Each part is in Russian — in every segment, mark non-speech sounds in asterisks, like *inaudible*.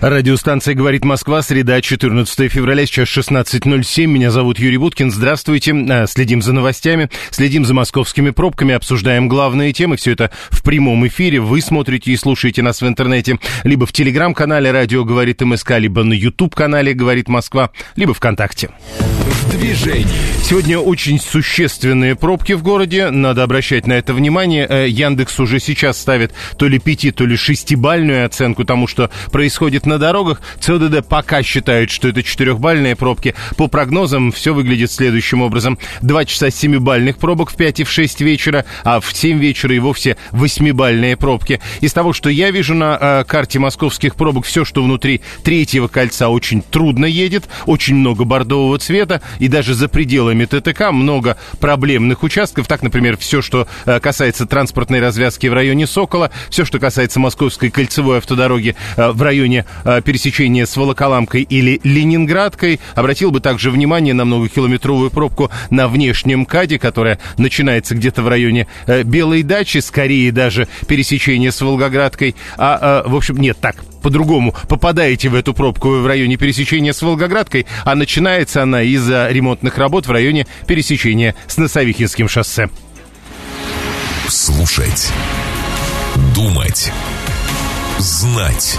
Радиостанция «Говорит Москва», среда, 14 февраля, сейчас 16.07. Меня зовут Юрий Буткин. Здравствуйте. А, следим за новостями, следим за московскими пробками, обсуждаем главные темы. Все это в прямом эфире. Вы смотрите и слушаете нас в интернете либо в телеграм-канале «Радио говорит МСК», либо на YouTube-канале «Говорит Москва», либо ВКонтакте. В движении. Сегодня очень существенные пробки в городе. Надо обращать на это внимание. Э, Яндекс уже сейчас ставит то ли пяти, то ли шестибальную оценку тому, что происходит на дорогах. ЦОДД пока считает, что это четырехбальные пробки. По прогнозам все выглядит следующим образом. Два часа семибальных пробок в 5 и в 6 вечера, а в 7 вечера и вовсе восьмибальные пробки. Из того, что я вижу на э, карте московских пробок, все, что внутри третьего кольца очень трудно едет, очень много бордового цвета, и даже за пределами ТТК много проблемных участков. Так, например, все, что э, касается транспортной развязки в районе Сокола, все, что касается Московской кольцевой автодороги э, в районе пересечения с Волоколамкой или Ленинградкой. Обратил бы также внимание на многокилометровую пробку на внешнем КАДе, которая начинается где-то в районе э, Белой дачи, скорее даже пересечение с Волгоградкой. А, в общем, нет, так, по-другому. Попадаете в эту пробку в районе пересечения с Волгоградкой, а начинается она из-за ремонтных работ в районе пересечения с Носовихинским шоссе. Слушать. Думать. Знать.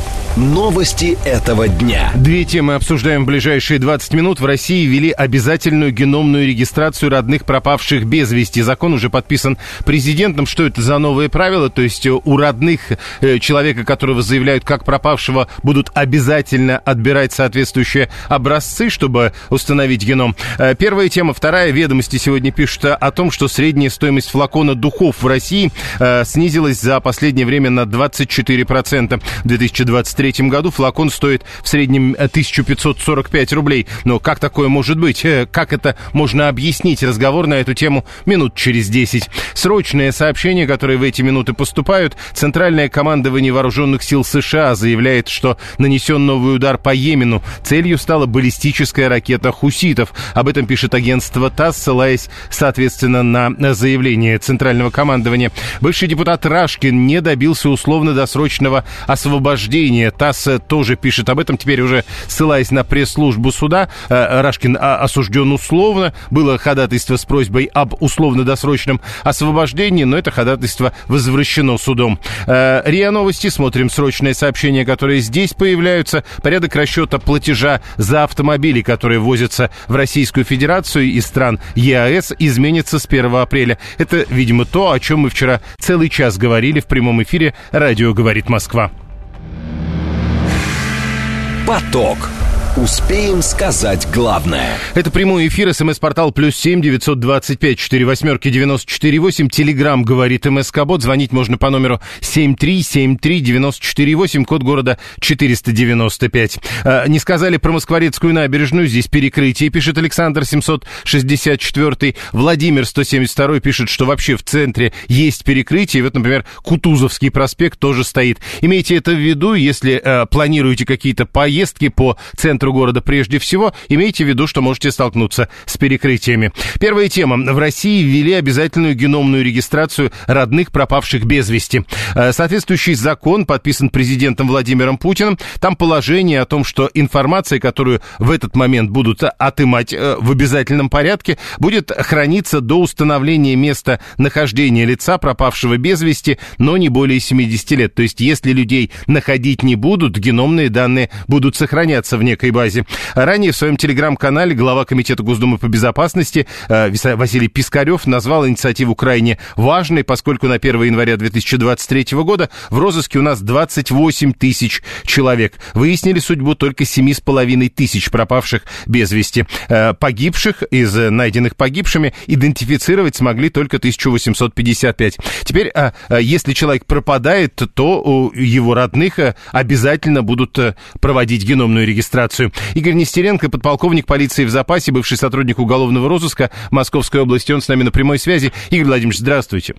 Новости этого дня. Две темы обсуждаем в ближайшие 20 минут. В России ввели обязательную геномную регистрацию родных пропавших без вести. Закон уже подписан президентом. Что это за новые правила? То есть э, у родных э, человека, которого заявляют как пропавшего, будут обязательно отбирать соответствующие образцы, чтобы установить геном. Э, первая тема. Вторая. Ведомости сегодня пишут о том, что средняя стоимость флакона духов в России снизилась за последнее время на 24% в 2023 2023 году флакон стоит в среднем 1545 э, рублей. Но как такое может быть? Э, как это можно объяснить? Разговор на эту тему минут через 10. Срочные сообщения, которые в эти минуты поступают. Центральное командование вооруженных сил США заявляет, что нанесен новый удар по Йемену. Целью стала баллистическая ракета «Хуситов». Об этом пишет агентство ТАСС, ссылаясь, соответственно, на заявление Центрального командования. Бывший депутат Рашкин не добился условно-досрочного освобождения ТАСС тоже пишет об этом, теперь уже ссылаясь на пресс-службу суда. Э, Рашкин а, осужден условно. Было ходатайство с просьбой об условно-досрочном освобождении, но это ходатайство возвращено судом. Э, РИА Новости. Смотрим срочные сообщения, которые здесь появляются. Порядок расчета платежа за автомобили, которые возятся в Российскую Федерацию из стран ЕАЭС, изменится с 1 апреля. Это, видимо, то, о чем мы вчера целый час говорили в прямом эфире «Радио говорит Москва». Поток. Успеем сказать главное. Это прямой эфир, смс-портал плюс семь девятьсот двадцать пять четыре восьмерки девяносто четыре восемь. Телеграмм говорит МСК-бот. Звонить можно по номеру семь три семь три девяносто четыре восемь, код города четыреста девяносто пять. А, не сказали про Москворецкую набережную, здесь перекрытие, пишет Александр семьсот шестьдесят четвертый. Владимир сто семьдесят второй пишет, что вообще в центре есть перекрытие. Вот, например, Кутузовский проспект тоже стоит. Имейте это в виду, если э, планируете какие-то поездки по центру центру города прежде всего, имейте в виду, что можете столкнуться с перекрытиями. Первая тема. В России ввели обязательную геномную регистрацию родных пропавших без вести. Э, соответствующий закон подписан президентом Владимиром Путиным. Там положение о том, что информация, которую в этот момент будут отымать э, в обязательном порядке, будет храниться до установления места нахождения лица, пропавшего без вести, но не более 70 лет. То есть, если людей находить не будут, геномные данные будут сохраняться в некой базе. Ранее в своем телеграм-канале глава Комитета Госдумы по безопасности э, Василий Пискарев назвал инициативу крайне важной, поскольку на 1 января 2023 года в розыске у нас 28 тысяч человек. Выяснили судьбу только 7,5 тысяч пропавших без вести. Э, погибших из найденных погибшими идентифицировать смогли только 1855. Теперь, э, если человек пропадает, то у его родных обязательно будут проводить геномную регистрацию информацию. Игорь Нестеренко, подполковник полиции в запасе, бывший сотрудник уголовного розыска Московской области. Он с нами на прямой связи. Игорь Владимирович, здравствуйте.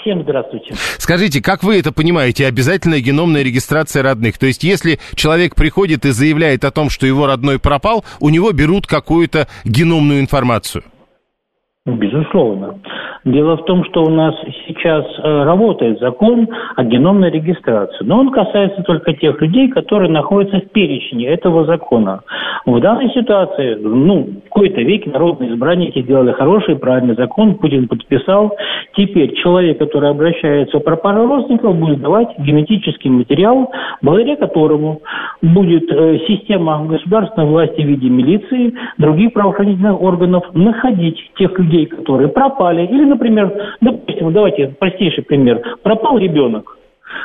Всем здравствуйте. Скажите, как вы это понимаете, обязательная геномная регистрация родных? То есть, если человек приходит и заявляет о том, что его родной пропал, у него берут какую-то геномную информацию? Безусловно. Дело в том, что у нас сейчас э, работает закон о геномной регистрации, но он касается только тех людей, которые находятся в перечне этого закона. В данной ситуации, ну, в какой-то веке народные избранники сделали хороший, правильный закон, Путин подписал. Теперь человек, который обращается про пару будет давать генетический материал, благодаря которому будет э, система государственной власти в виде милиции, других правоохранительных органов находить тех людей, которые пропали или, например, допустим, давайте простейший пример. Пропал ребенок.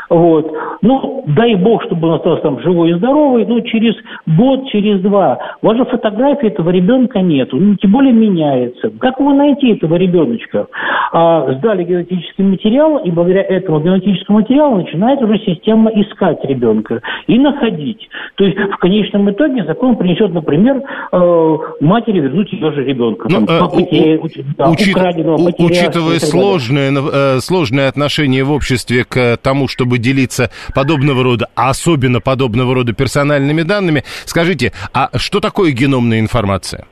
Вот. Ну, дай бог, чтобы он остался там живой и здоровый, но через год, через два. У вас же фотографии этого ребенка нету, ну, тем более меняется. Как вы найти этого ребеночка? А, сдали генетический материал, и благодаря этому генетическому материалу начинает уже система искать ребенка и находить. То есть в конечном итоге закон принесет, например, э, матери вернуть ее же ребенка. Ну, там, э, потеря, у, да, учит, украденного, учитывая сложное, э, сложное отношение в обществе к тому, чтобы делиться подобного рода, а особенно подобного рода персональными данными. Скажите, а что такое геномная информация?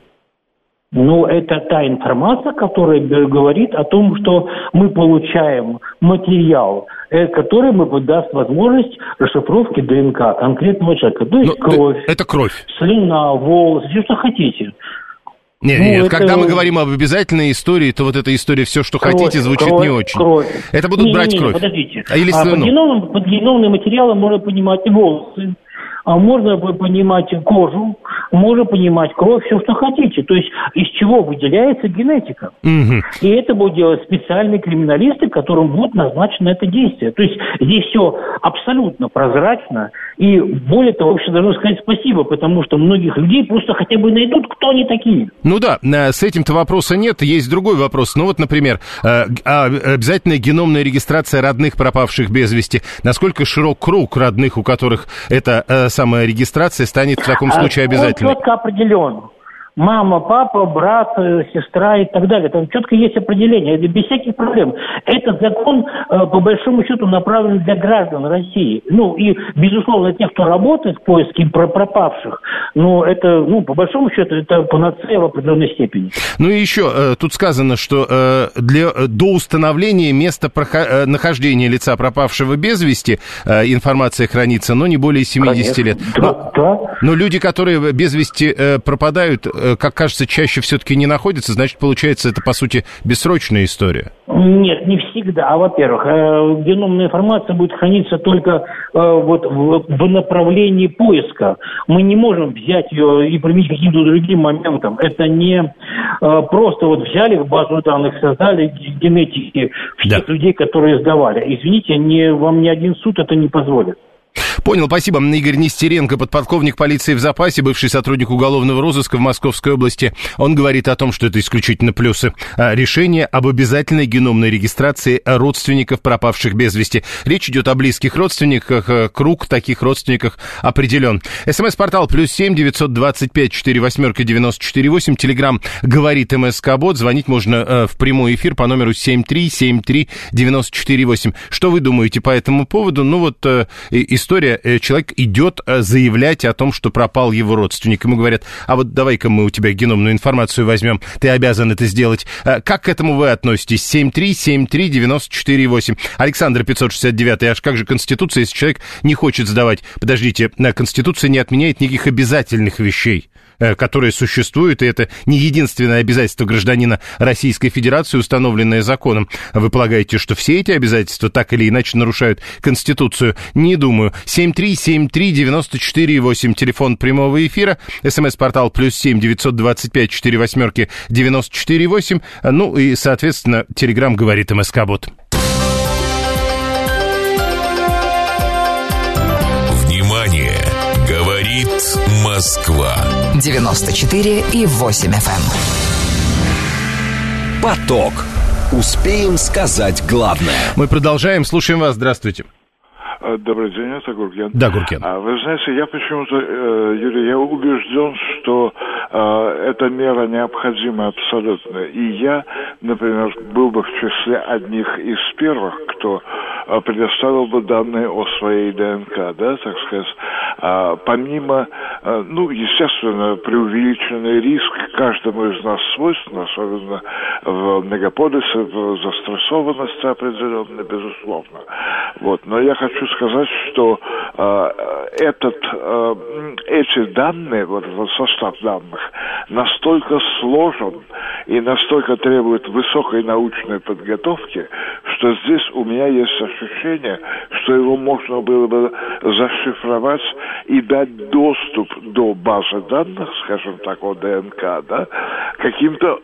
Ну, это та информация, которая говорит о том, что мы получаем материал, э, который мы даст возможность расшифровки ДНК конкретного человека. То есть Но, ну, кровь, это кровь, слюна, волосы, все, что хотите. Нет, ну, нет, это... когда мы говорим об обязательной истории, то вот эта история «все, что кровь, хотите» звучит кровь, не очень. Кровь. Это будут не, брать не, не, кровь? подождите. А, или слюну? А под, геномным, под геномным материалом можно понимать и волосы, а можно понимать кожу, можно понимать кровь, все, что хотите. То есть из чего выделяется генетика. Угу. И это будут делать специальные криминалисты, которым будет назначено это действие. То есть здесь все абсолютно прозрачно. И более того, вообще должно сказать спасибо, потому что многих людей просто хотя бы найдут, кто они такие. Ну да, э, с этим-то вопроса нет. Есть другой вопрос. Ну вот, например, э, а, обязательная геномная регистрация родных пропавших без вести. Насколько широк круг родных, у которых эта э, самая регистрация станет в таком случае обязательной? Он четко определен мама, папа, брат, э, сестра и так далее. Там четко есть определение, это без всяких проблем. Этот закон, э, по большому счету, направлен для граждан России. Ну, и, безусловно, тех, кто работает в поиске пропавших, но это, ну, по большому счету, это панацея в определенной степени. Ну и еще, э, тут сказано, что для, до установления места нахождения лица пропавшего без вести информация хранится, но не более 70 Конечно. лет. Да, но, да. но люди, которые без вести пропадают, как кажется, чаще все-таки не находится, значит, получается, это, по сути, бессрочная история. Нет, не всегда. А, во-первых, э, геномная информация будет храниться только э, вот в, направлении поиска. Мы не можем взять ее и применить каким-то другим моментом. Это не просто вот взяли в базу данных, создали генетики всех да. людей, которые сдавали. Извините, не, вам ни один суд это не позволит. Понял, спасибо. Игорь Нестеренко, подполковник полиции в запасе, бывший сотрудник уголовного розыска в Московской области. Он говорит о том, что это исключительно плюсы. А, решение об обязательной геномной регистрации родственников пропавших без вести. Речь идет о близких родственниках. Э, круг таких родственников определен. СМС-портал плюс семь девятьсот двадцать пять четыре восьмерка девяносто четыре восемь. Телеграмм говорит МСК Бот. Звонить можно э, в прямой эфир по номеру семь три семь три девяносто четыре восемь. Что вы думаете по этому поводу? Ну вот э, история э, человек идет э, заявлять о том, что пропал его родственник. Ему говорят, а вот давай-ка мы у тебя геномную информацию возьмем, ты обязан это сделать. Э, как к этому вы относитесь? 7373948. Александр 569, аж как же Конституция, если человек не хочет сдавать? Подождите, Конституция не отменяет никаких обязательных вещей. Э, которые существуют, и это не единственное обязательство гражданина Российской Федерации, установленное законом. Вы полагаете, что все эти обязательства так или иначе нарушают Конституцию? Не думаю. 7373948, телефон прямого эфира, смс-портал плюс 7 925 4 восьмерки 948, ну и, соответственно, телеграмм говорит МСК-бот. Москва. 94 и 8 FM. Эм. Поток. Успеем сказать главное. Мы продолжаем. Слушаем вас. Здравствуйте. А, добрый день, это Гурген. Да, Гурген. А, вы знаете, я почему-то, э, Юрий, я убежден, что э, эта мера необходима абсолютно. И я, например, был бы в числе одних из первых, кто э, предоставил бы данные о своей ДНК, да, так сказать. А, помимо, ну, естественно, преувеличенный риск каждому из нас свойственно, особенно в мегаполисе, в застрессованности определенной, безусловно. Вот. Но я хочу сказать, что э, этот, э, эти данные, вот этот состав данных, настолько сложен и настолько требует высокой научной подготовки, что здесь у меня есть ощущение, что его можно было бы зашифровать и дать доступ до базы данных, скажем так, о ДНК, да, каким-то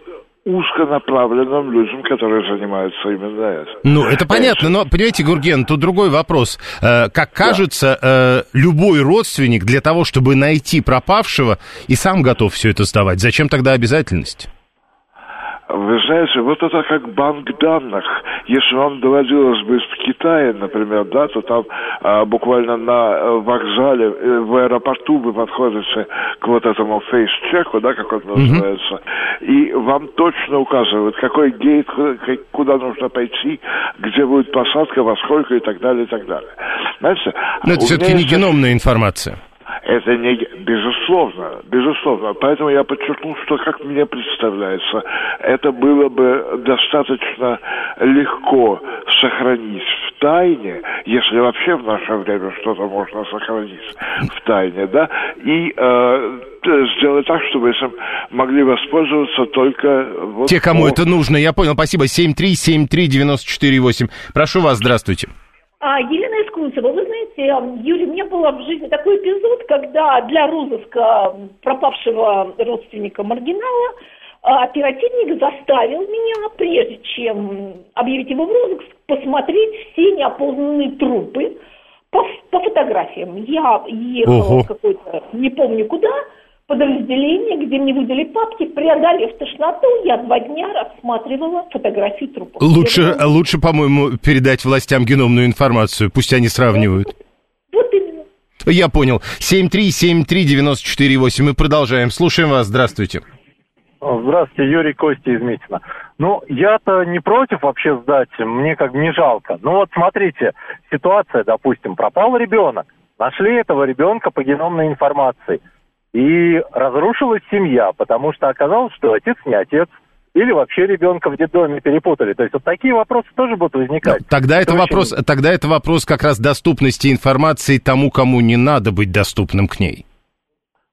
узконаправленным людям, которые занимаются именно этим. Ну, это понятно, но, понимаете, Гурген, тут другой вопрос. Э, как кажется, э, любой родственник для того, чтобы найти пропавшего, и сам готов все это сдавать. Зачем тогда обязательность? Вы знаете, вот это как банк данных. Если вам доводилось быть в Китае, например, да, то там а, буквально на э, вокзале, э, в аэропорту вы подходите к вот этому фейс-чеку, да, как он называется, mm-hmm. и вам точно указывают, какой гейт, куда нужно пойти, где будет посадка, во сколько и так далее, и так далее. Знаете, Но это все-таки не геномная информация. Это не... Безусловно, безусловно. Поэтому я подчеркнул, что, как мне представляется, это было бы достаточно легко сохранить в тайне, если вообще в наше время что-то можно сохранить в тайне, да, и э, сделать так, чтобы этим могли воспользоваться только... Вот Те, кому по... это нужно, я понял, спасибо. 7373948. Прошу вас, здравствуйте. А, Елена Искунцева, вы знаете, Юрий, у меня был в жизни такой эпизод, когда для розыска пропавшего родственника маргинала а, оперативник заставил меня, прежде чем объявить его в розыск, посмотреть все неопознанные трупы по, по фотографиям. Я ехала в какой-то, не помню куда, подразделение, где мне выдали папки, преодолев тошноту, я два дня рассматривала фотографии трупов. Лучше, лучше, по-моему, передать властям геномную информацию, пусть они сравнивают. Вот именно. Я понял. 7373948. Мы продолжаем. Слушаем вас. Здравствуйте. Здравствуйте, Юрий Костя из Митина. Ну, я-то не против вообще сдать, мне как бы не жалко. Ну вот смотрите, ситуация, допустим, пропал ребенок. Нашли этого ребенка по геномной информации – и разрушилась семья, потому что оказалось, что отец не отец, или вообще ребенка в детдоме перепутали. То есть вот такие вопросы тоже будут возникать. Тогда это, это вопрос, очень... тогда это вопрос как раз доступности информации тому, кому не надо быть доступным к ней.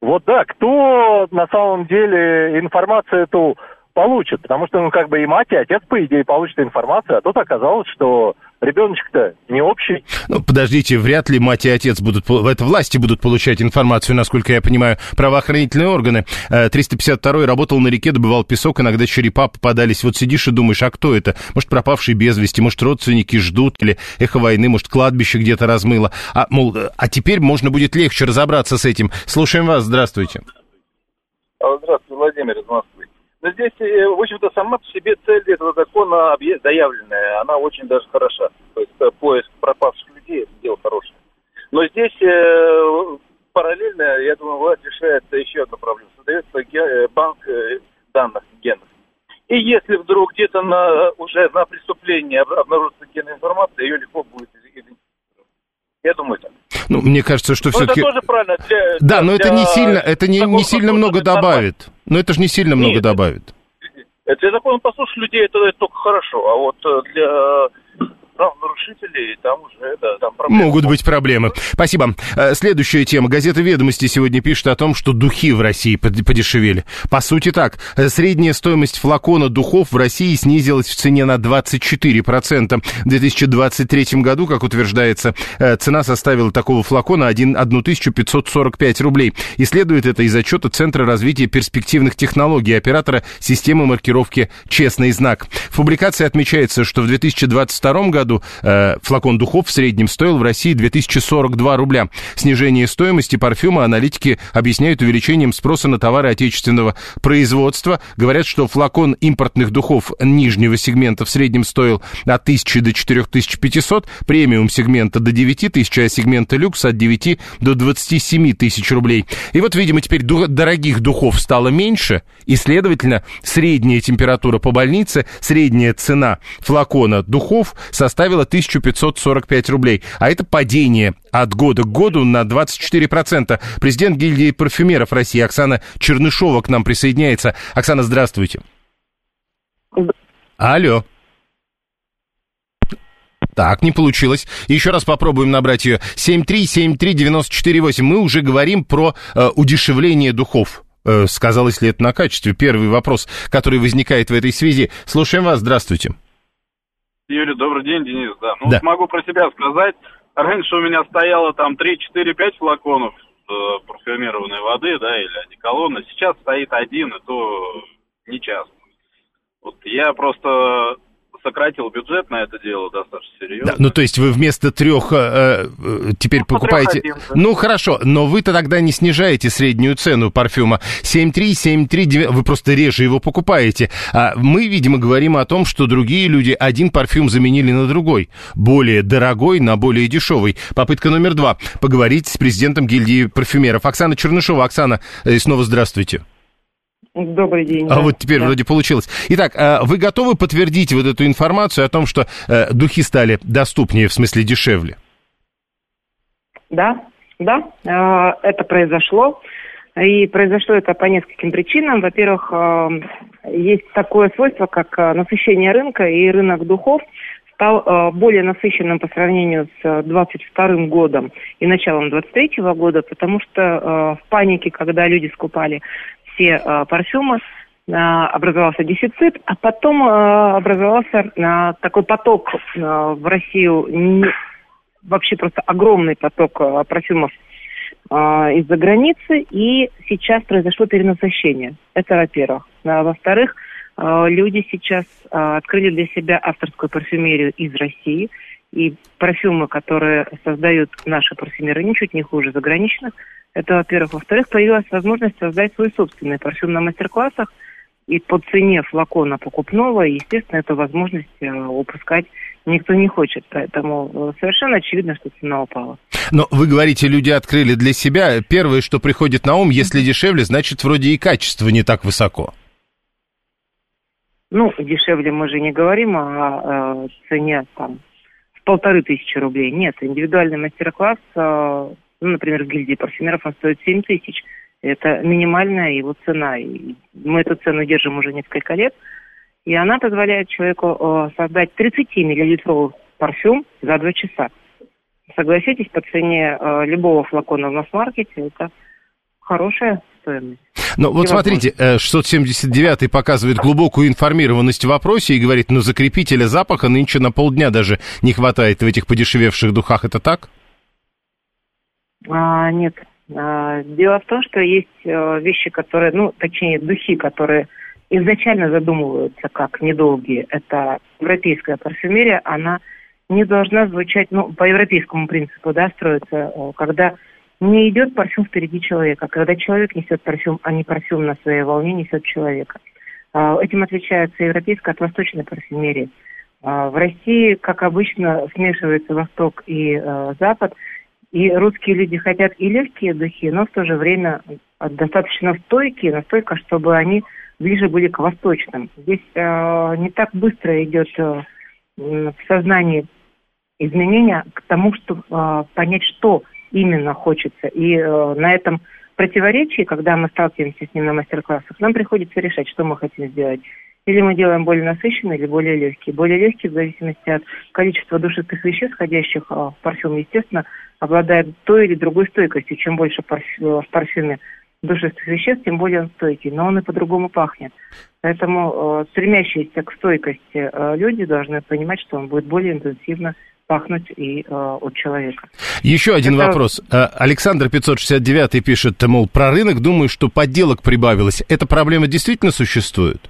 Вот да, кто на самом деле информацию эту получит, потому что, ну, как бы и мать, и отец, по идее, получат информацию, а тут оказалось, что ребеночек-то не общий. Ну, подождите, вряд ли мать и отец будут, это власти будут получать информацию, насколько я понимаю, правоохранительные органы. 352-й э, работал на реке, добывал песок, иногда черепа попадались. Вот сидишь и думаешь, а кто это? Может, пропавший без вести, может, родственники ждут, или эхо войны, может, кладбище где-то размыло. А, мол, а теперь можно будет легче разобраться с этим. Слушаем вас, здравствуйте. Здравствуйте, Владимир из Москвы. Но здесь, э, в общем-то, сама по себе цель этого закона заявленная, она очень даже хороша. То есть э, поиск пропавших людей – это дело хорошее. Но здесь э, параллельно, я думаю, власть решает еще одну проблему. Создается банк данных генов. И если вдруг где-то на, уже на преступлении обнаружится генная информация, ее легко будет идентифицировать. Я думаю так. Ну, мне кажется, что все-таки... Это тоже правильно. Для, да, для, но это не сильно, это не, не сильно много добавит. Но это же не сильно Нет, много добавит. Для закона послушать людей это, это только хорошо, а вот э, правонарушителей, там уже, да, там проблемы. Могут быть проблемы. Спасибо. Э, следующая тема. Газета «Ведомости» сегодня пишет о том, что духи в России подешевели. По сути так. Э, средняя стоимость флакона духов в России снизилась в цене на 24%. В 2023 году, как утверждается, э, цена составила такого флакона 1545 рублей. И следует это из отчета Центра развития перспективных технологий оператора системы маркировки «Честный знак». В публикации отмечается, что в 2022 году году э, флакон духов в среднем стоил в России 2042 рубля. Снижение стоимости парфюма аналитики объясняют увеличением спроса на товары отечественного производства. Говорят, что флакон импортных духов нижнего сегмента в среднем стоил от 1000 до 4500, премиум сегмента до 9000, а сегмента люкс от 9 до 27 тысяч рублей. И вот, видимо, теперь дорогих духов стало меньше, и, следовательно, средняя температура по больнице, средняя цена флакона духов составила 1545 рублей. А это падение от года к году на 24%. Президент гильдии парфюмеров России Оксана Чернышова к нам присоединяется. Оксана, здравствуйте. Алло. Так, не получилось. Еще раз попробуем набрать ее. 7373948. Мы уже говорим про э, удешевление духов. Э, сказалось ли это на качестве? Первый вопрос, который возникает в этой связи. Слушаем вас. Здравствуйте. Юрий, добрый день, Денис. Да. Ну, да. могу про себя сказать. Раньше у меня стояло там 3, 4, 5 флаконов э, парфюмированной воды, да, или одеколона. Сейчас стоит один, и то не часто. Вот я просто сократил бюджет на это дело достаточно серьезно. Да, ну, то есть вы вместо трех э, э, теперь ну, покупаете... Один, да. Ну, хорошо, но вы-то тогда не снижаете среднюю цену парфюма. 7,3, 7,3, вы просто реже его покупаете. А мы, видимо, говорим о том, что другие люди один парфюм заменили на другой. Более дорогой на более дешевый. Попытка номер два. Поговорить с президентом гильдии парфюмеров. Оксана Чернышова. Оксана, э, снова здравствуйте. Добрый день. А да. вот теперь да. вроде получилось. Итак, а вы готовы подтвердить вот эту информацию о том, что э, духи стали доступнее, в смысле дешевле? Да, да, э, это произошло. И произошло это по нескольким причинам. Во-первых, э, есть такое свойство, как насыщение рынка, и рынок духов стал более насыщенным по сравнению с 22 годом и началом 23 года, потому что в панике, когда люди скупали все э, парфюмы, э, образовался дефицит, а потом э, образовался э, такой поток э, в Россию, не, вообще просто огромный поток э, парфюмов э, из-за границы, и сейчас произошло перенасыщение. Это во-первых. А, во-вторых, э, люди сейчас э, открыли для себя авторскую парфюмерию из России, и парфюмы, которые создают наши парфюмеры, ничуть не хуже заграничных – это, во-первых. Во-вторых, появилась возможность создать свой собственный парфюм на мастер-классах. И по цене флакона покупного, естественно, эту возможность э, упускать никто не хочет. Поэтому э, совершенно очевидно, что цена упала. Но вы говорите, люди открыли для себя. Первое, что приходит на ум, если дешевле, значит, вроде и качество не так высоко. Ну, дешевле мы же не говорим о, о цене там полторы тысячи рублей. Нет, индивидуальный мастер-класс э, ну, например, в гильдии парфюмеров он стоит 7 тысяч. Это минимальная его цена. И мы эту цену держим уже несколько лет. И она позволяет человеку э, создать 30-миллилитровый парфюм за 2 часа. Согласитесь, по цене э, любого флакона в масс-маркете это хорошая стоимость. Ну, вот смотрите, 679 э, показывает глубокую информированность в вопросе и говорит, ну, закрепителя запаха нынче на полдня даже не хватает в этих подешевевших духах. Это так? А, нет. А, дело в том, что есть а, вещи, которые, ну, точнее, духи, которые изначально задумываются как недолгие. Это европейская парфюмерия, она не должна звучать, ну, по европейскому принципу, да, строится, э, когда не идет парфюм впереди человека, когда человек несет парфюм, а не парфюм на своей волне несет человека. А, этим отличается европейская от восточной парфюмерии. В России, как обычно, смешивается Восток и э, Запад – и русские люди хотят и легкие духи, но в то же время достаточно стойкие, настолько, чтобы они ближе были к восточным. Здесь э, не так быстро идет э, в сознании изменения к тому, чтобы э, понять, что именно хочется. И э, на этом противоречии, когда мы сталкиваемся с ним на мастер-классах, нам приходится решать, что мы хотим сделать. Или мы делаем более насыщенный, или более легкий. Более легкий, в зависимости от количества душистых веществ, входящих э, в парфюм, естественно, обладает той или другой стойкостью. Чем больше в парфюме душистых веществ, тем более он стойкий. Но он и по-другому пахнет. Поэтому э, стремящиеся к стойкости э, люди должны понимать, что он будет более интенсивно пахнуть и э, от человека. Еще один Это... вопрос. Э, Александр 569 пишет, мол, про рынок, думаю, что подделок прибавилось. Эта проблема действительно существует?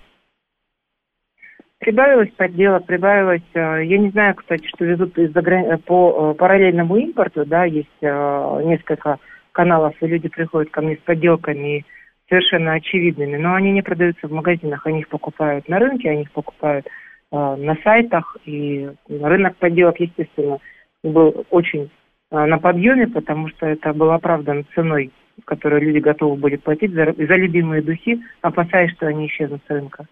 Прибавилось подделок, прибавилось, э, я не знаю, кстати, что везут из грани... по э, параллельному импорту, да, есть э, несколько каналов, и люди приходят ко мне с подделками совершенно очевидными, но они не продаются в магазинах, они их покупают на рынке, они их покупают на сайтах, и рынок подделок, естественно, был очень на подъеме, потому что это было оправдано ценой, которую люди готовы были платить за, за любимые духи, опасаясь, что они исчезнут с рынка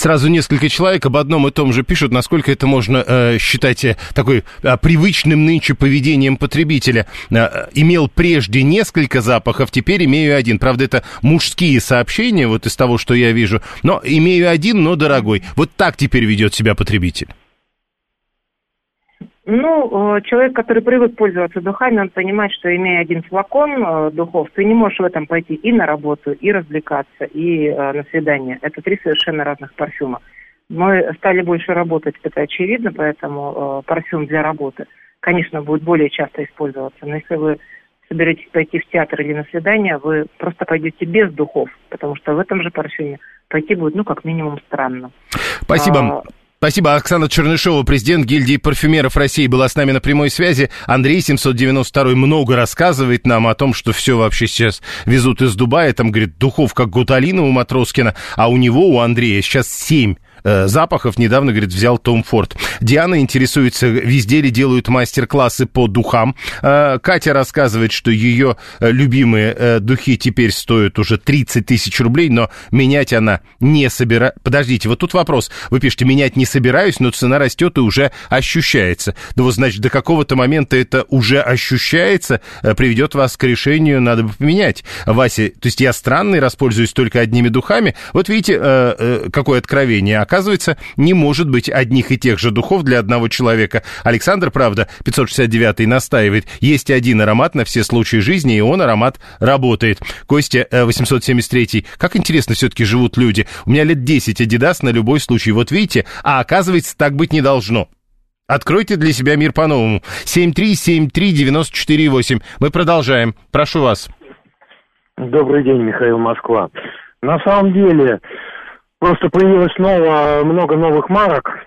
сразу несколько человек об одном и том же пишут, насколько это можно э, считать э, такой э, привычным нынче поведением потребителя. Э, имел прежде несколько запахов, теперь имею один. Правда, это мужские сообщения, вот из того, что я вижу. Но имею один, но дорогой. Вот так теперь ведет себя потребитель. Ну, э, человек, который привык пользоваться духами, он понимает, что имея один флакон э, духов, ты не можешь в этом пойти и на работу, и развлекаться, и э, на свидание. Это три совершенно разных парфюма. Мы стали больше работать, это очевидно, поэтому парфюм для работы, конечно, будет более часто использоваться. Но если вы соберетесь пойти в театр или на свидание, вы просто пойдете без духов, потому что в этом же парфюме пойти будет, ну, как минимум, странно. Спасибо. А, Спасибо. Оксана Чернышова, президент гильдии парфюмеров России, была с нами на прямой связи. Андрей 792 много рассказывает нам о том, что все вообще сейчас везут из Дубая. Там, говорит, духов как Гуталина у Матроскина, а у него, у Андрея, сейчас семь Э, запахов недавно, говорит, взял Том Форд. Диана интересуется, везде ли делают мастер-классы по духам. Э, Катя рассказывает, что ее э, любимые духи теперь стоят уже 30 тысяч рублей, но менять она не собирается. Подождите, вот тут вопрос. Вы пишете, менять не собираюсь, но цена растет и уже ощущается. Ну вот, значит, до какого-то момента это уже ощущается, приведет вас к решению, надо бы поменять. Вася, то есть я странный, распользуюсь только одними духами. Вот видите, какое откровение Оказывается, не может быть одних и тех же духов для одного человека. Александр, правда, 569 настаивает, есть один аромат на все случаи жизни, и он аромат работает. Костя, 873 как интересно все-таки живут люди. У меня лет 10 Адидас на любой случай. Вот видите, а оказывается, так быть не должно. Откройте для себя мир по-новому. 7373948. Мы продолжаем. Прошу вас. Добрый день, Михаил Москва. На самом деле, Просто появилось ново, много новых марок,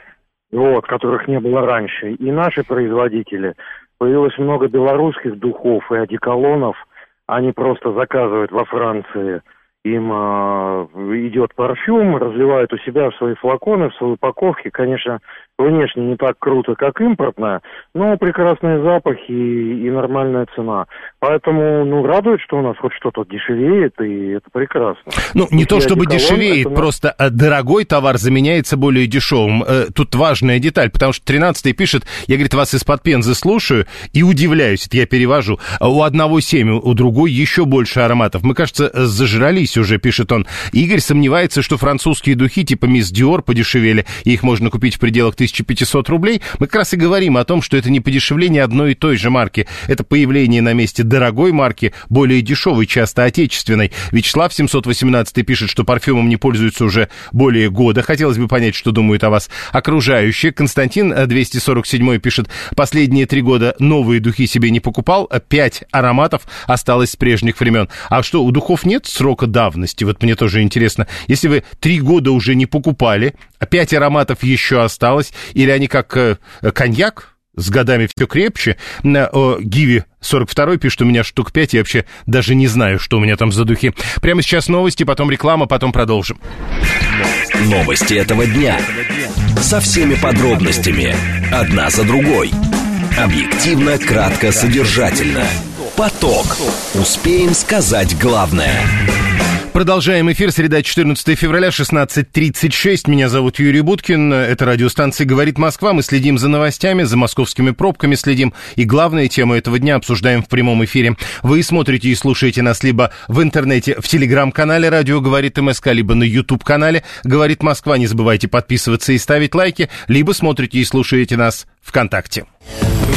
вот, которых не было раньше. И наши производители, появилось много белорусских духов и одеколонов. Они просто заказывают во Франции им э, идет парфюм, разливают у себя в свои флаконы, в свои упаковки. Конечно, внешне не так круто, как импортная, но прекрасные запахи и, и нормальная цена. Поэтому, ну, радует, что у нас хоть что-то дешевеет, и это прекрасно. Ну, не то чтобы дешевеет, это... просто э, дорогой товар заменяется более дешевым. Э, тут важная деталь, потому что 13-й пишет, я, говорит, вас из-под Пензы слушаю и удивляюсь, это я перевожу. У одного 7, у другой еще больше ароматов. Мы, кажется, зажрались уже, пишет он. Игорь сомневается, что французские духи типа Мисс Диор подешевели, и их можно купить в пределах 1500 рублей, мы как раз и говорим о том, что это не подешевление одной и той же марки. Это появление на месте дорогой марки, более дешевой, часто отечественной. Вячеслав 718 пишет, что парфюмом не пользуется уже более года. Хотелось бы понять, что думают о вас окружающие. Константин 247 пишет, последние три года новые духи себе не покупал, пять ароматов осталось с прежних времен. А что, у духов нет срока давности? Вот мне тоже интересно. Если вы три года уже не покупали, а пять ароматов еще осталось, или они как э, коньяк, с годами все крепче. О, Гиви 42 пишет, у меня штук 5, я вообще даже не знаю, что у меня там за духи. Прямо сейчас новости, потом реклама, потом продолжим. Новости этого дня. Со всеми подробностями. Одна за другой. Объективно, кратко, содержательно. Поток. Успеем сказать главное. Продолжаем эфир. Среда, 14 февраля, 16.36. Меня зовут Юрий Буткин. Это радиостанция «Говорит Москва». Мы следим за новостями, за московскими пробками следим. И главная тема этого дня обсуждаем в прямом эфире. Вы смотрите и слушаете нас либо в интернете, в телеграм-канале «Радио говорит МСК», либо на YouTube-канале «Говорит Москва». Не забывайте подписываться и ставить лайки. Либо смотрите и слушаете нас ВКонтакте.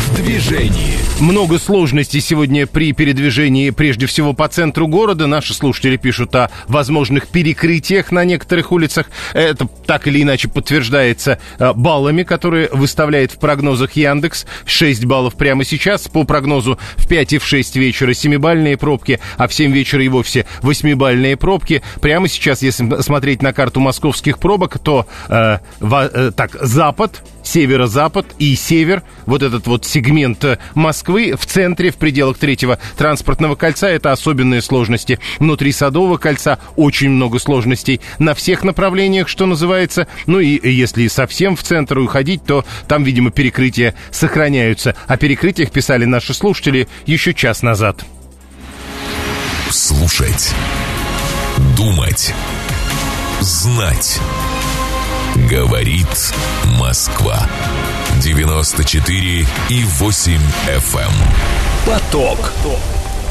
В движении. Много сложностей сегодня при передвижении, прежде всего по центру города. Наши слушатели пишут о возможных перекрытиях на некоторых улицах. Это так или иначе подтверждается э, баллами, которые выставляет в прогнозах Яндекс. 6 баллов прямо сейчас. По прогнозу в 5 и в 6 вечера 7-бальные пробки, а в 7 вечера и вовсе 8-бальные пробки. Прямо сейчас, если смотреть на карту московских пробок, то э, в, э, так, запад, северо-запад и север, вот этот вот сегмент Москвы в центре, в пределах третьего транспортного кольца, это особенные сложности. Внутри Садового кольца очень много сложностей на всех направлениях, что называется. Ну и если совсем в центр уходить, то там, видимо, перекрытия сохраняются. О перекрытиях писали наши слушатели еще час назад. Слушать. Думать. Знать. Говорит Москва. 94 и 8 FM. Эм. Поток.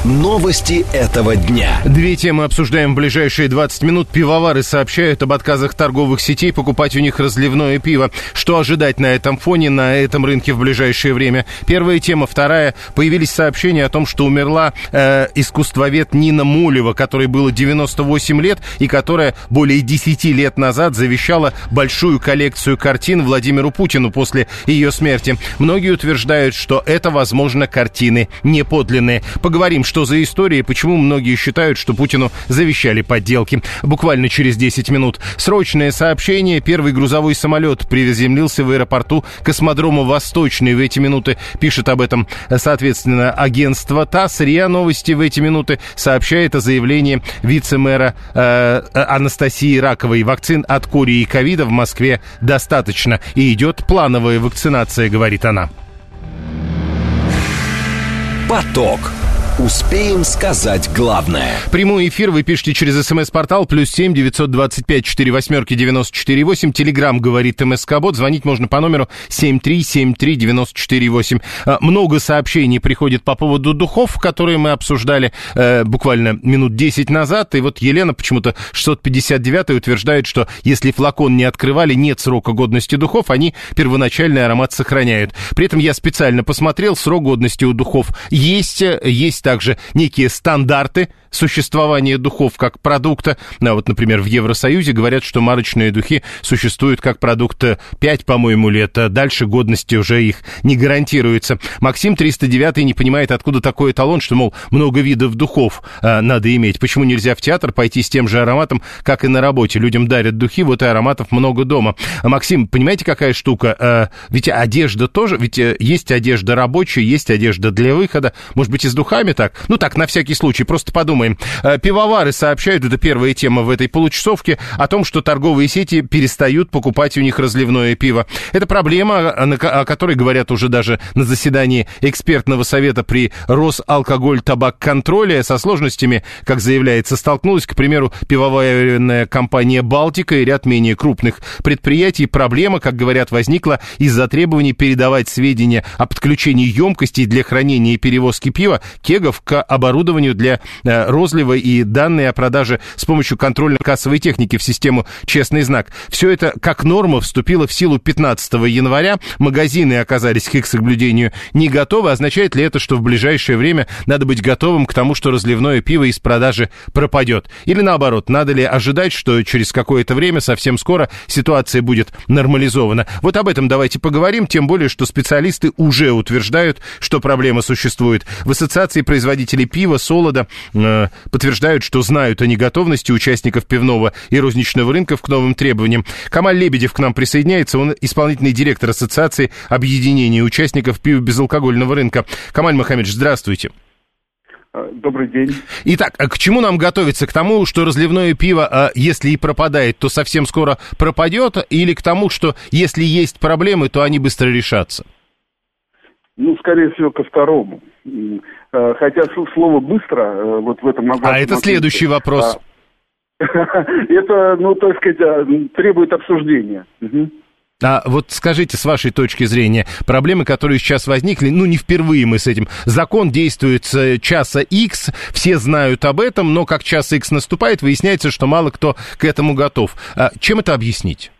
Новости этого дня. Две темы обсуждаем в ближайшие 20 минут. Пивовары сообщают об отказах торговых сетей покупать у них разливное пиво. Что ожидать на этом фоне, на этом рынке в ближайшее время? Первая тема. Вторая. Появились сообщения о том, что умерла э, искусствовед Нина Мулева, которой было 98 лет и которая более 10 лет назад завещала большую коллекцию картин Владимиру Путину после ее смерти. Многие утверждают, что это, возможно, картины неподлинные. Поговорим, что что за история и почему многие считают, что Путину завещали подделки. Буквально через 10 минут. Срочное сообщение. Первый грузовой самолет приземлился в аэропорту космодрома Восточный в эти минуты. Пишет об этом, соответственно, агентство ТАСС. РИА Новости в эти минуты сообщает о заявлении вице-мэра э, Анастасии Раковой. Вакцин от кори и ковида в Москве достаточно. И идет плановая вакцинация, говорит она. Поток. Успеем сказать главное. Прямой эфир вы пишете через смс-портал плюс семь девятьсот двадцать пять четыре восьмерки девяносто четыре восемь. Телеграмм говорит МСК-бот. Звонить можно по номеру семь три семь три девяносто четыре восемь. А, много сообщений приходит по поводу духов, которые мы обсуждали э, буквально минут десять назад. И вот Елена почему-то 659 утверждает, что если флакон не открывали, нет срока годности духов, они первоначальный аромат сохраняют. При этом я специально посмотрел, срок годности у духов есть, есть также некие стандарты существования духов как продукта. А вот, например, в Евросоюзе говорят, что марочные духи существуют как продукт 5, по-моему, лет. А дальше годности уже их не гарантируется. Максим 309 не понимает, откуда такой эталон, что, мол, много видов духов а, надо иметь. Почему нельзя в театр пойти с тем же ароматом, как и на работе? Людям дарят духи, вот и ароматов много дома. А, Максим, понимаете, какая штука? А, ведь одежда тоже, ведь э, есть одежда рабочая, есть одежда для выхода. Может быть, и с духами так? Ну так, на всякий случай, просто подумаем. Э, пивовары сообщают, это первая тема в этой получасовке, о том, что торговые сети перестают покупать у них разливное пиво. Это проблема, о которой говорят уже даже на заседании экспертного совета при Росалкоголь табак контроле со сложностями, как заявляется, столкнулась, к примеру, пивоваренная компания «Балтика» и ряд менее крупных предприятий. Проблема, как говорят, возникла из-за требований передавать сведения о подключении емкостей для хранения и перевозки пива, кегов к оборудованию для э, розлива и данные о продаже с помощью контрольно-кассовой техники в систему «Честный знак». Все это как норма вступило в силу 15 января. Магазины оказались к их соблюдению не готовы. Означает ли это, что в ближайшее время надо быть готовым к тому, что разливное пиво из продажи пропадет? Или наоборот, надо ли ожидать, что через какое-то время, совсем скоро, ситуация будет нормализована? Вот об этом давайте поговорим, тем более, что специалисты уже утверждают, что проблема существует. В Ассоциации производителей пива, солода э, подтверждают, что знают о неготовности участников пивного и розничного рынка к новым требованиям. Камаль Лебедев к нам присоединяется, он исполнительный директор Ассоциации объединения участников пива безалкогольного рынка. Камаль Махамедович, здравствуйте. А, добрый день. Итак, а к чему нам готовиться? К тому, что разливное пиво, а, если и пропадает, то совсем скоро пропадет? Или к тому, что если есть проблемы, то они быстро решатся? Ну, скорее всего, ко второму. Э, хотя слово «быстро» э, вот в этом... А это следующий вопрос. *laughs* Это, ну, так сказать, э, требует обсуждения. А вот скажите, с вашей точки зрения, проблемы, которые сейчас возникли, ну, не впервые мы с этим. Закон действует с часа X, все знают об этом, но как час X наступает, выясняется, что мало кто к этому готов. А чем это объяснить?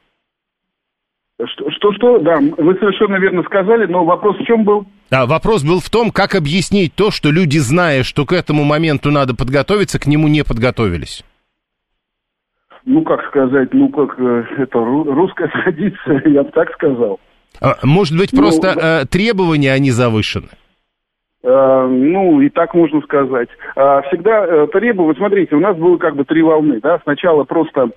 Что-что, да, вы совершенно верно сказали, но вопрос в чем был? А, вопрос был в том, как объяснить то, что люди, зная, что к этому моменту надо подготовиться, к нему не подготовились. Ну, как сказать, ну, как э, это русская *laughs* традиция, я бы так сказал. А, может быть, ну, просто э, требования, они завышены? Э, ну, и так можно сказать. А, всегда э, требовать, смотрите, у нас было как бы три волны, да, сначала просто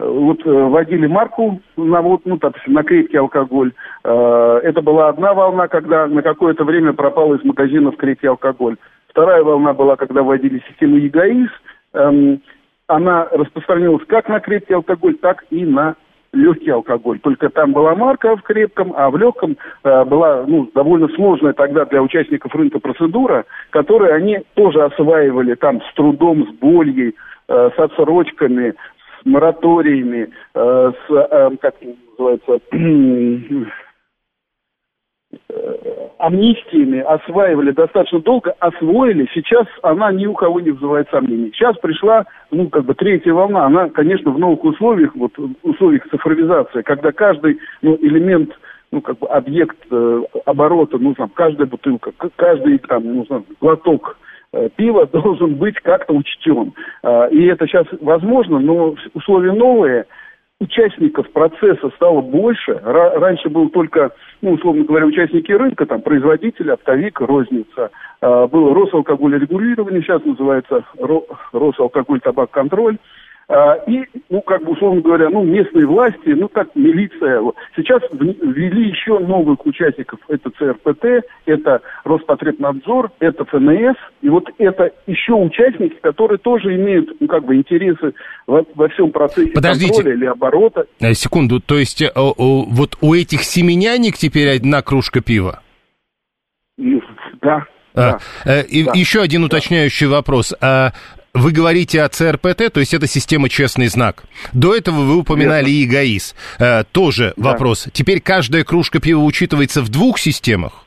вот э, вводили марку на, вот, ну, так, на крепкий алкоголь. А, это была одна волна, когда на какое-то время пропал из магазинов крепкий алкоголь. Вторая волна была, когда вводили систему ЕГАИС. Эм, она распространилась как на крепкий алкоголь, так и на легкий алкоголь. Только там была марка в крепком, а в легком э, была ну, довольно сложная тогда для участников рынка процедура, которую они тоже осваивали там с трудом, с болью, э, с отсрочками, мораториями, э, с, *clears throat* э, как называется, амнистиями осваивали достаточно долго, освоили, сейчас она ни у кого не вызывает сомнений. Сейчас пришла, ну, как бы третья волна, она, конечно, в новых условиях, вот, условиях цифровизации, когда каждый, ну, элемент, ну, как бы объект э, оборота, ну, там, каждая бутылка, каждый, там, ну, там, глоток пива *laughs* должен быть как-то учтен. Э, и это сейчас возможно, но условия новые – участников процесса стало больше. Раньше был только, ну, условно говоря, участники рынка, там, производители, оптовик, розница. А, было Росалкогольрегулирование, сейчас называется Росалкоголь, табак, контроль. А, и, ну, как бы, условно говоря, ну, местные власти, ну, как милиция. Сейчас ввели еще новых участников. Это ЦРПТ, это Роспотребнадзор, это ФНС. И вот это еще участники, которые тоже имеют, ну, как бы, интересы во, во всем процессе Подождите. контроля или оборота. Э, секунду, то есть э, вот у этих семенянек теперь одна кружка пива? Ну, да, а, да, и да, еще один уточняющий да. вопрос. А вы говорите о ЦРПТ, то есть это система «Честный знак». До этого вы упоминали Верно. ИГАИС. Э, тоже да. вопрос. Теперь каждая кружка пива учитывается в двух системах?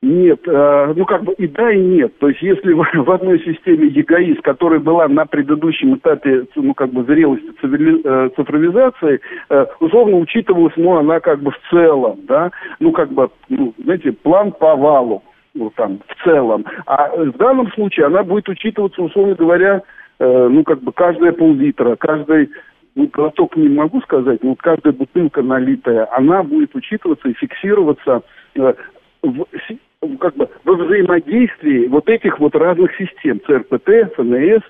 Нет, э, ну как бы и да, и нет. То есть если *laughs* в, в одной системе ЕГАИС, которая была на предыдущем этапе, ну как бы зрелости цивили, э, цифровизации, э, условно учитывалась, ну она как бы в целом, да, ну как бы, ну, знаете, план по валу ну, там, в целом. А в данном случае она будет учитываться, условно говоря, э, ну, как бы каждая пол-литра, каждый ну, глоток не могу сказать, но каждая бутылка налитая, она будет учитываться и фиксироваться э, в, как бы во взаимодействии вот этих вот разных систем, ЦРПТ, ФНС,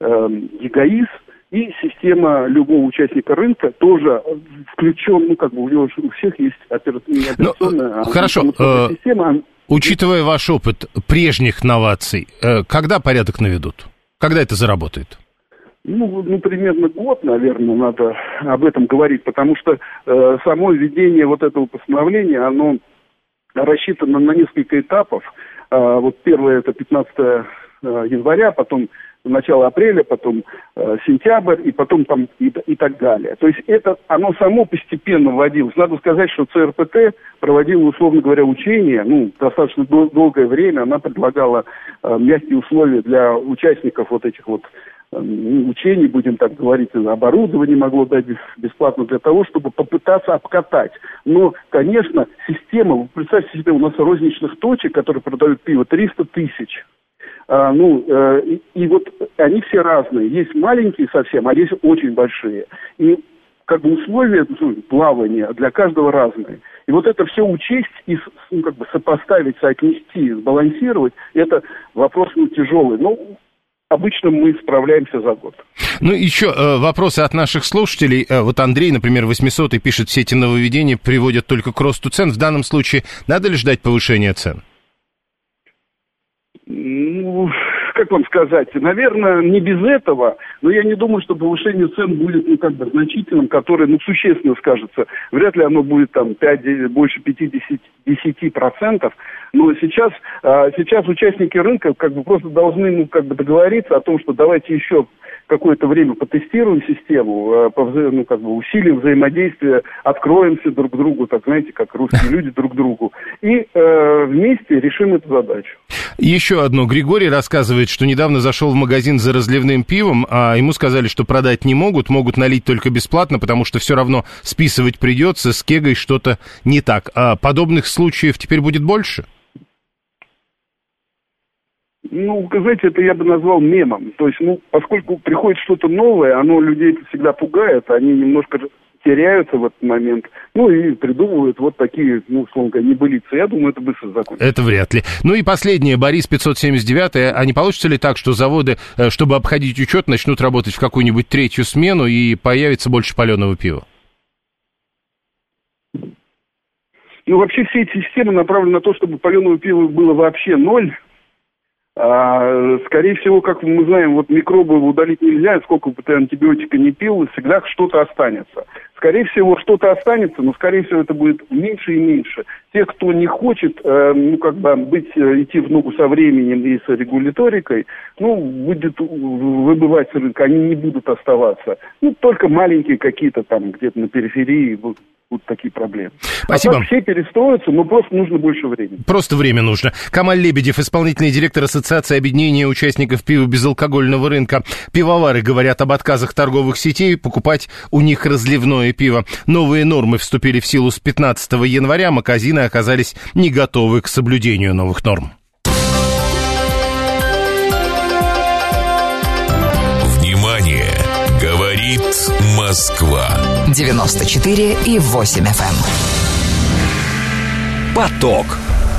э, ЕГАИС, и система любого участника рынка тоже включен, ну, как бы у него у всех есть операционная, ну, а хорошо, э, система. Учитывая ваш опыт прежних новаций, э, когда порядок наведут? Когда это заработает? Ну, ну, примерно год, наверное, надо об этом говорить, потому что э, само введение вот этого постановления, оно рассчитано на несколько этапов. Э, вот первое это 15 э, января, потом начало апреля, потом э, сентябрь, и потом там и, и так далее. То есть это, оно само постепенно вводилось. Надо сказать, что ЦРПТ проводила, условно говоря, учения, ну, достаточно дол- долгое время, она предлагала э, мягкие условия для участников вот этих вот э, учений, будем так говорить, оборудование могло дать бесплатно для того, чтобы попытаться обкатать. Но, конечно, система, представьте себе, у нас розничных точек, которые продают пиво, 300 тысяч. А, ну, э, и, и вот они все разные. Есть маленькие совсем, а есть очень большие. И как бы условия ну, плавания для каждого разные. И вот это все учесть и ну, как бы сопоставить, соотнести, сбалансировать, это вопрос ну, тяжелый. Но обычно мы справляемся за год. Ну, еще э, вопросы от наших слушателей. Э, вот Андрей, например, 800 и пишет, все эти нововведения приводят только к росту цен. В данном случае надо ли ждать повышения цен? Ну, как вам сказать, наверное, не без этого, но я не думаю, что повышение цен будет, ну, как бы значительным, которое, ну, существенно скажется. Вряд ли оно будет там 5, больше 50, 10%, но сейчас, а, сейчас участники рынка как бы просто должны, ну, как бы договориться о том, что давайте еще какое-то время потестируем систему, э, ну, как бы усилим взаимодействие, откроемся друг другу, так знаете, как русские люди друг другу, и э, вместе решим эту задачу. Еще одно. Григорий рассказывает, что недавно зашел в магазин за разливным пивом, а а ему сказали, что продать не могут, могут налить только бесплатно, потому что все равно списывать придется, с кегой что-то не так. А подобных случаев теперь будет больше? Ну, знаете, это я бы назвал мемом. То есть, ну, поскольку приходит что-то новое, оно людей всегда пугает, они немножко теряются в этот момент, ну и придумывают вот такие, ну, условно говоря, небылицы. Я думаю, это быстро закончится. Это вряд ли. Ну и последнее, Борис 579, а не получится ли так, что заводы, э, чтобы обходить учет, начнут работать в какую-нибудь третью смену и появится больше паленого пива? Ну, вообще все эти системы направлены на то, чтобы паленого пива было вообще ноль, а, скорее всего, как мы знаем, вот микробы удалить нельзя, сколько бы ты антибиотика не пил, всегда что-то останется. Скорее всего, что-то останется, но, скорее всего, это будет меньше и меньше. Те, кто не хочет, э, ну, как бы, быть, э, идти в ногу со временем и с регуляторикой, ну, будет выбывать с рынка, они не будут оставаться. Ну, только маленькие какие-то там, где-то на периферии будут будут такие проблемы. Спасибо. А так все перестроятся, но просто нужно больше времени. Просто время нужно. Камаль Лебедев, исполнительный директор Ассоциации объединения участников пива безалкогольного рынка. Пивовары говорят об отказах торговых сетей покупать у них разливное пиво. Новые нормы вступили в силу с 15 января. Магазины оказались не готовы к соблюдению новых норм. Москва. 94 и 8 FM. Эм. Поток.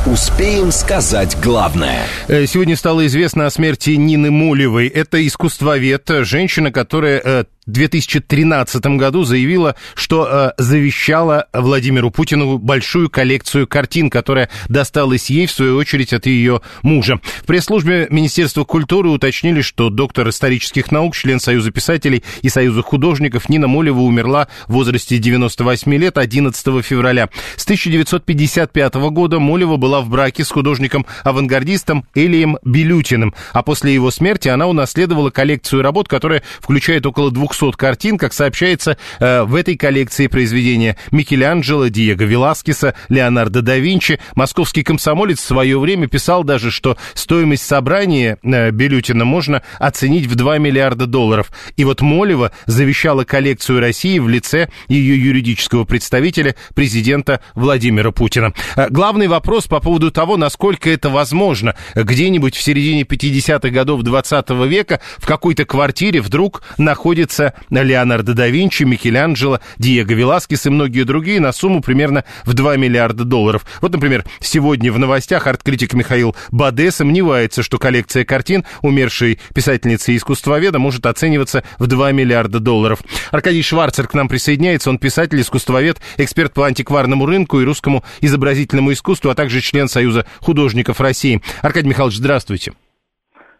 Успеем сказать главное. Э, сегодня стало известно о смерти Нины Мулевой. Это искусствовед, женщина, которая э, 2013 году заявила, что э, завещала Владимиру Путину большую коллекцию картин, которая досталась ей, в свою очередь, от ее мужа. В пресс-службе Министерства культуры уточнили, что доктор исторических наук, член Союза писателей и Союза художников Нина Молева умерла в возрасте 98 лет 11 февраля. С 1955 года Молева была в браке с художником-авангардистом Элием Белютиным, а после его смерти она унаследовала коллекцию работ, которая включает около 200 200 картин, как сообщается, э, в этой коллекции произведения Микеланджело, Диего Веласкеса, Леонардо да Винчи. Московский комсомолец в свое время писал даже, что стоимость собрания э, Белютина можно оценить в 2 миллиарда долларов. И вот Молева завещала коллекцию России в лице ее юридического представителя, президента Владимира Путина. Э, главный вопрос по поводу того, насколько это возможно. Где-нибудь в середине 50-х годов 20 века в какой-то квартире вдруг находится Пикассо, Леонардо да Винчи, Микеланджело, Диего Веласкес и многие другие на сумму примерно в 2 миллиарда долларов. Вот, например, сегодня в новостях арт-критик Михаил Баде сомневается, что коллекция картин умершей писательницы и искусствоведа может оцениваться в 2 миллиарда долларов. Аркадий Шварцер к нам присоединяется. Он писатель, искусствовед, эксперт по антикварному рынку и русскому изобразительному искусству, а также член Союза художников России. Аркадий Михайлович, здравствуйте.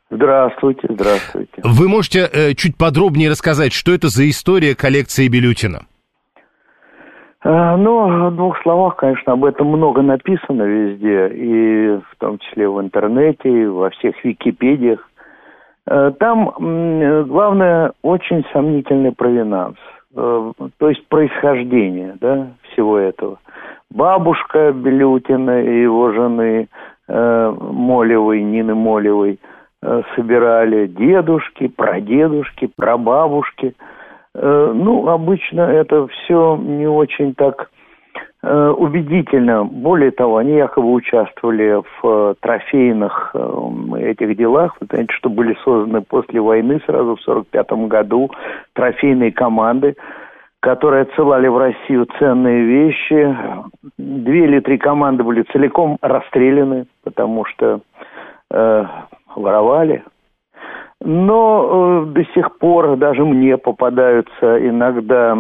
Здравствуйте, здравствуйте. Вы можете э, чуть подробнее рассказать, что это за история коллекции Белютина? А, ну, в двух словах, конечно, об этом много написано везде, и в том числе в интернете, и во всех википедиях. Э, там главное очень сомнительный провинанс, э, то есть происхождение да, всего этого. Бабушка Белютина и его жены Молевой, Нины Молевой – Э, собирали дедушки, прадедушки, прабабушки. Э, ну, обычно это все не очень так э, убедительно. Более того, они якобы участвовали в трофейных этих делах. Вы знаете, что были созданы после войны, сразу в 1945 году, трофейные команды, которые отсылали в Россию ценные вещи. Две или три команды были целиком расстреляны, потому что воровали. Но э, до сих пор даже мне попадаются иногда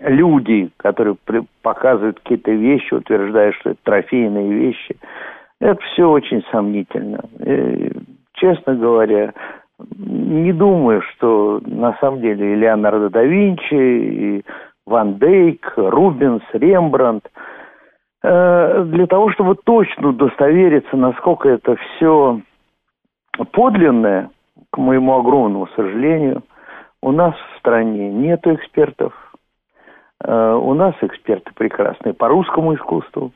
люди, которые при, показывают какие-то вещи, утверждая, что это трофейные вещи. Это все очень сомнительно. И, честно говоря, не думаю, что на самом деле и Леонардо да Винчи, и Ван Дейк, Рубенс, Рембрандт, э, для того, чтобы точно удостовериться, насколько это все подлинное, к моему огромному сожалению, у нас в стране нет экспертов. Э, у нас эксперты прекрасные по русскому искусству,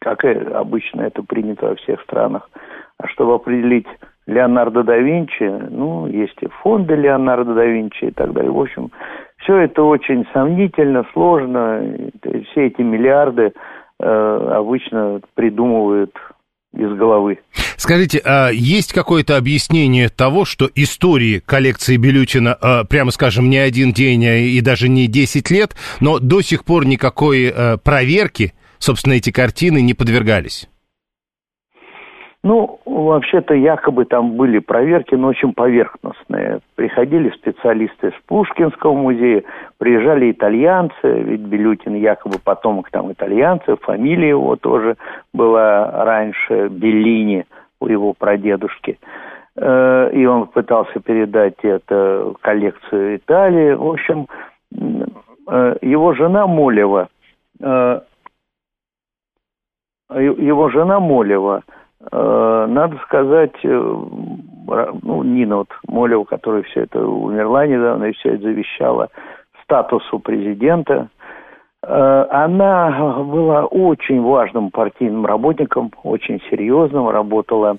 как и обычно это принято во всех странах. А чтобы определить Леонардо да Винчи, ну, есть и фонды Леонардо да Винчи и так далее. В общем, все это очень сомнительно, сложно. Все эти миллиарды э, обычно придумывают из головы. Скажите, а есть какое-то объяснение того, что истории коллекции Белютина, а, прямо скажем, не один день а и даже не 10 лет, но до сих пор никакой а, проверки, собственно, эти картины не подвергались? Ну, вообще-то якобы там были проверки, но очень поверхностные. Приходили специалисты с Пушкинского музея, приезжали итальянцы, ведь Белютин якобы потомок там итальянцев, фамилия его тоже была раньше Беллини у его прадедушки. Э, и он пытался передать это коллекцию Италии. В общем, э, его жена Молева, э, его жена Молева – надо сказать, э, ну, Нина вот Молева, которая все это умерла недавно и все это завещала статусу президента, э, она была очень важным партийным работником, очень серьезным, работала,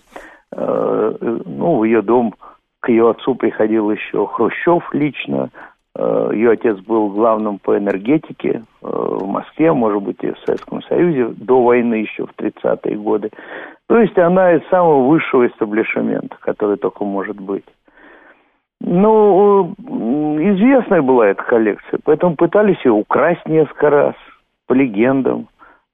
ну, в ее дом к ее отцу приходил еще Хрущев лично, ее отец был главным по энергетике в Москве, может быть, и в Советском Союзе, до войны еще в 30-е годы. То есть она из самого высшего истаблишмента, который только может быть. Ну, известная была эта коллекция, поэтому пытались ее украсть несколько раз, по легендам,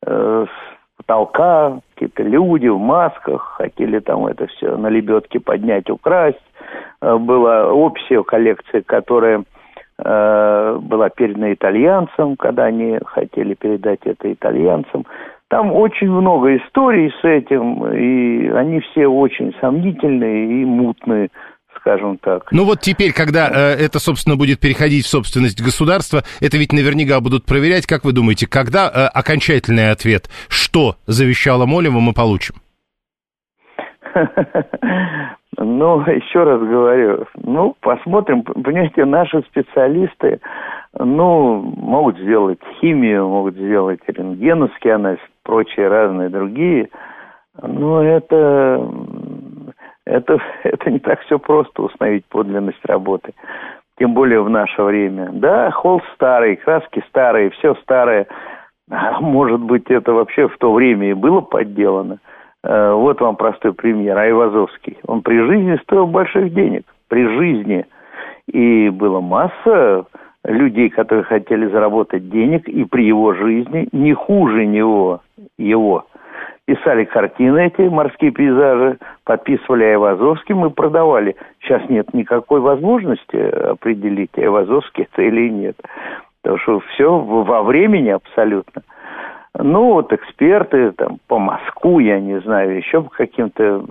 э, с потолка, какие-то люди в масках хотели там это все на лебедке поднять, украсть. Э, была опись коллекции, которая э, была передана итальянцам, когда они хотели передать это итальянцам. Там очень много историй с этим, и они все очень сомнительные и мутные скажем так. Ну вот теперь, когда э, это, собственно, будет переходить в собственность государства, это ведь наверняка будут проверять. Как вы думаете, когда э, окончательный ответ, что завещала Молева, мы получим? *laughs* Ну, еще раз говорю, ну, посмотрим. Понимаете, наши специалисты, ну, могут сделать химию, могут сделать рентгеновский анализ, прочие разные другие. Но это, это, *laughs* это не так все просто установить подлинность работы. Тем более в наше время. Да, холст старый, краски старые, все старое. А может быть, это вообще в то время и было подделано. Э, вот вам простой пример. Айвазовский. Он при жизни стоил больших денег. При жизни. И была масса людей, которые хотели заработать денег, и при его жизни не хуже него, его. Писали картины эти, морские пейзажи, подписывали Айвазовским и продавали. Сейчас нет никакой возможности определить, Айвазовский это или нет. Потому что все во времени абсолютно. Ну, вот эксперты там по Москву, я не знаю, еще по каким-то,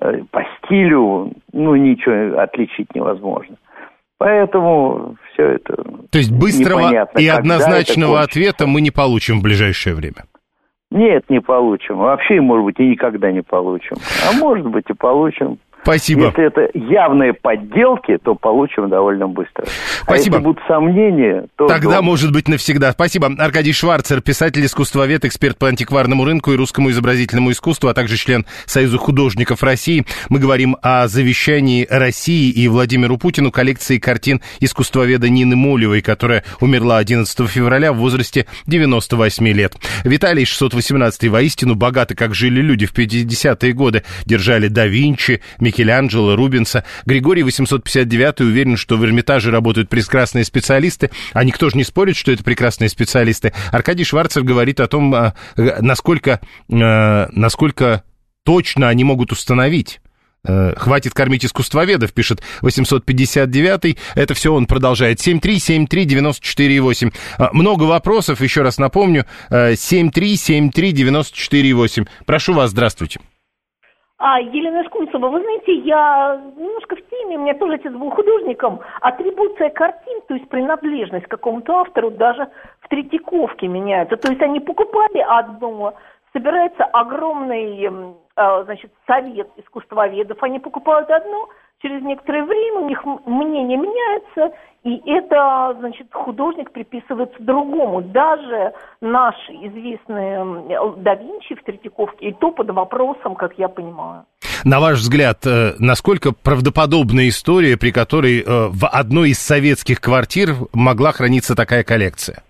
э, по стилю, ну, ничего отличить невозможно. Поэтому все это То есть быстрого и однозначного ответа мы не получим в ближайшее время? Нет, не получим. Вообще, может быть, и никогда не получим. А может быть, и получим. Спасибо. Если это явные подделки, то получим довольно быстро. Спасибо. А если будут сомнения, то... Тогда, долго. может быть, навсегда. Спасибо. Аркадий Шварцер, писатель, искусствовед, эксперт по антикварному рынку и русскому изобразительному искусству, а также член Союза художников России. Мы говорим о завещании России и Владимиру Путину коллекции картин искусствоведа Нины Молевой, которая умерла 11 февраля в возрасте 98 лет. Виталий 618 воистину богаты, как жили люди в 50-е годы. Держали да Винчи, Микеланджело, Рубенса. Григорий 859 уверен, что в Эрмитаже работают прекрасные специалисты, а никто же не спорит, что это прекрасные специалисты. Аркадий Шварцер говорит о том, а, насколько, а, насколько точно они могут установить. Э, хватит кормить искусствоведов, пишет 859-й. Это все он продолжает. 7373948. А, много вопросов, еще раз напомню. 7373948. Э, Прошу вас, здравствуйте. А, Елена Скунцева, вы знаете, я немножко в теме, у меня тоже отец был художником. Атрибуция картин, то есть принадлежность к какому-то автору даже в Третьяковке меняется. То есть они покупали одно, собирается огромный а, значит, совет искусствоведов, они покупают одно, через некоторое время у них мнение меняется, и это, значит, художник приписывается другому. Даже наши известные да Винчи в Третьяковке, и то под вопросом, как я понимаю. На ваш взгляд, э, насколько правдоподобная история, при которой э, в одной из советских квартир могла храниться такая коллекция?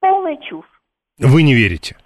Полная чушь. Вы не верите?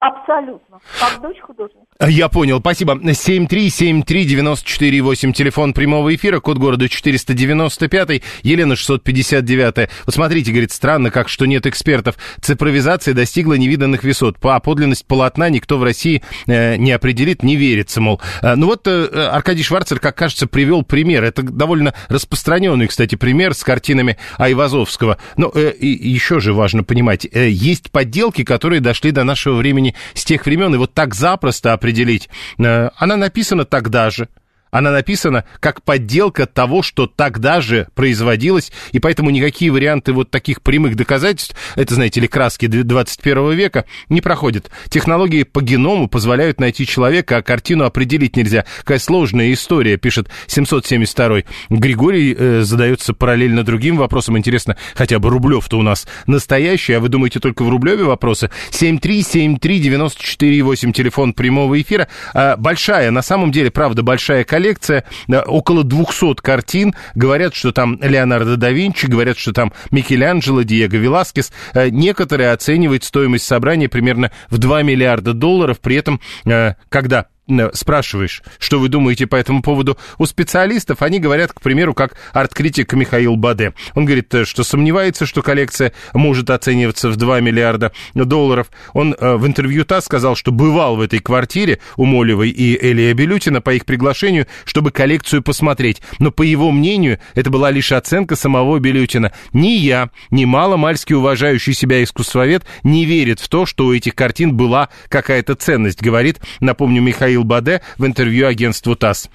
Абсолютно. Как дочь художника. Я понял, спасибо. 7373948, телефон прямого эфира, код города 495, Елена 659. Вот смотрите, говорит, странно, как что нет экспертов. Цифровизация достигла невиданных высот. По подлинность полотна никто в России э, не определит, не верится, мол. Э, ну вот э, Аркадий Шварцер, как кажется, привел пример. Это довольно распространенный, кстати, пример с картинами Айвазовского. Но э, и еще же важно понимать, э, есть подделки, которые дошли до нашего времени с тех времен, и вот так запросто определить. Э, она написана тогда же. Она написана как подделка того, что тогда же производилось, и поэтому никакие варианты вот таких прямых доказательств, это, знаете ли, краски 21 века, не проходят. Технологии по геному позволяют найти человека, а картину определить нельзя. Какая сложная история, пишет 772 Григорий э, задается параллельно другим вопросом. Интересно, хотя бы Рублев-то у нас настоящий, а вы думаете только в Рублеве вопросы? 7373948, телефон прямого эфира. А, большая, на самом деле, правда, большая коллекция около 200 картин. Говорят, что там Леонардо да Винчи, говорят, что там Микеланджело, Диего Веласкес. Э, некоторые оценивают стоимость собрания примерно в 2 миллиарда долларов. При этом, э, когда спрашиваешь, что вы думаете по этому поводу у специалистов, они говорят, к примеру, как арт-критик Михаил Баде. Он говорит, э, что сомневается, что коллекция может оцениваться в 2 миллиарда долларов. Он э, в интервью ТАСС сказал, что бывал в этой квартире у Молевой и Элия Белютина по их приглашению, чтобы коллекцию посмотреть. Но, по его мнению, это была лишь оценка самого Белютина. Ни я, ни маломальски уважающий себя искусствовед не верит в то, что у этих картин была какая-то ценность, говорит, напомню, Михаил Михаил Баде в интервью агентству ТАСС.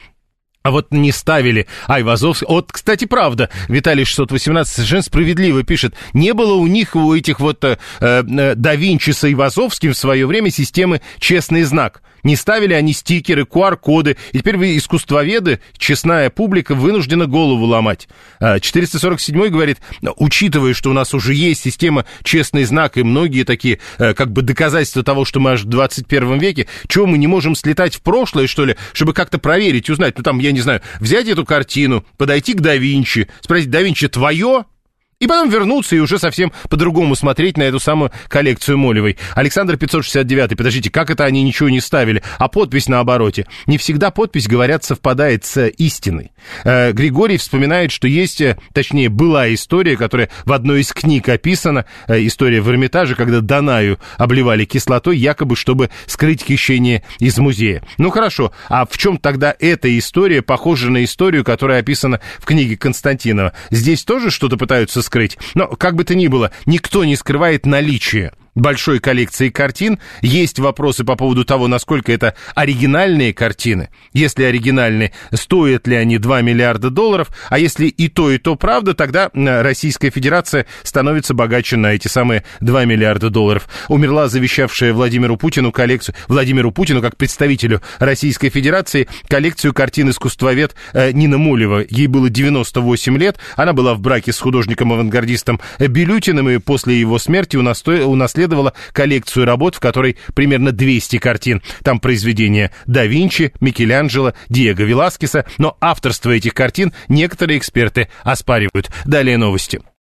А вот не ставили Айвазовский. Вот, кстати, правда, Виталий 618 совершенно справедливо пишет. Не было у них, у этих вот э, э, да Винчи с Айвазовским в свое время системы «Честный знак». Не ставили они стикеры, QR-коды. И теперь вы, искусствоведы, честная публика, вынуждена голову ломать. 447 а, говорит, учитывая, что у нас уже есть система «Честный знак» и многие такие э, как бы доказательства того, что мы аж в 21 веке, чего мы не можем слетать в прошлое, что ли, чтобы как-то проверить, узнать, ну там, я не знаю, взять эту картину, подойти к да Винчи, спросить, да Винчи, твое? И потом вернуться и уже совсем по-другому смотреть на эту самую коллекцию Молевой. Александр 569, подождите, как это они ничего не ставили? А подпись на обороте? Не всегда подпись, говорят, совпадает с истиной. Э, Григорий вспоминает, что есть, э, точнее, была история, которая в одной из книг описана, э, история в Эрмитаже, когда Данаю обливали кислотой, якобы, чтобы скрыть хищение из музея. Ну хорошо, а в чем тогда эта история похожа на историю, которая описана в книге Константинова? Здесь тоже что-то пытаются скрыть. Но, как бы то ни было, никто не скрывает наличие большой коллекции картин. Есть вопросы по поводу того, насколько это оригинальные картины. Если оригинальные, стоят ли они 2 миллиарда долларов? А если и то, и то правда, тогда Российская Федерация становится богаче на эти самые 2 миллиарда долларов. Умерла завещавшая Владимиру Путину коллекцию, Владимиру Путину как представителю Российской Федерации, коллекцию картин искусствовед э, Нина Мулева. Ей было 98 лет, она была в браке с художником-авангардистом Белютиным, и после его смерти унаследовала унаследовала коллекцию работ, в которой примерно 200 картин. Там произведения да Винчи, Микеланджело, Диего Веласкеса, но авторство этих картин некоторые эксперты оспаривают. Далее новости.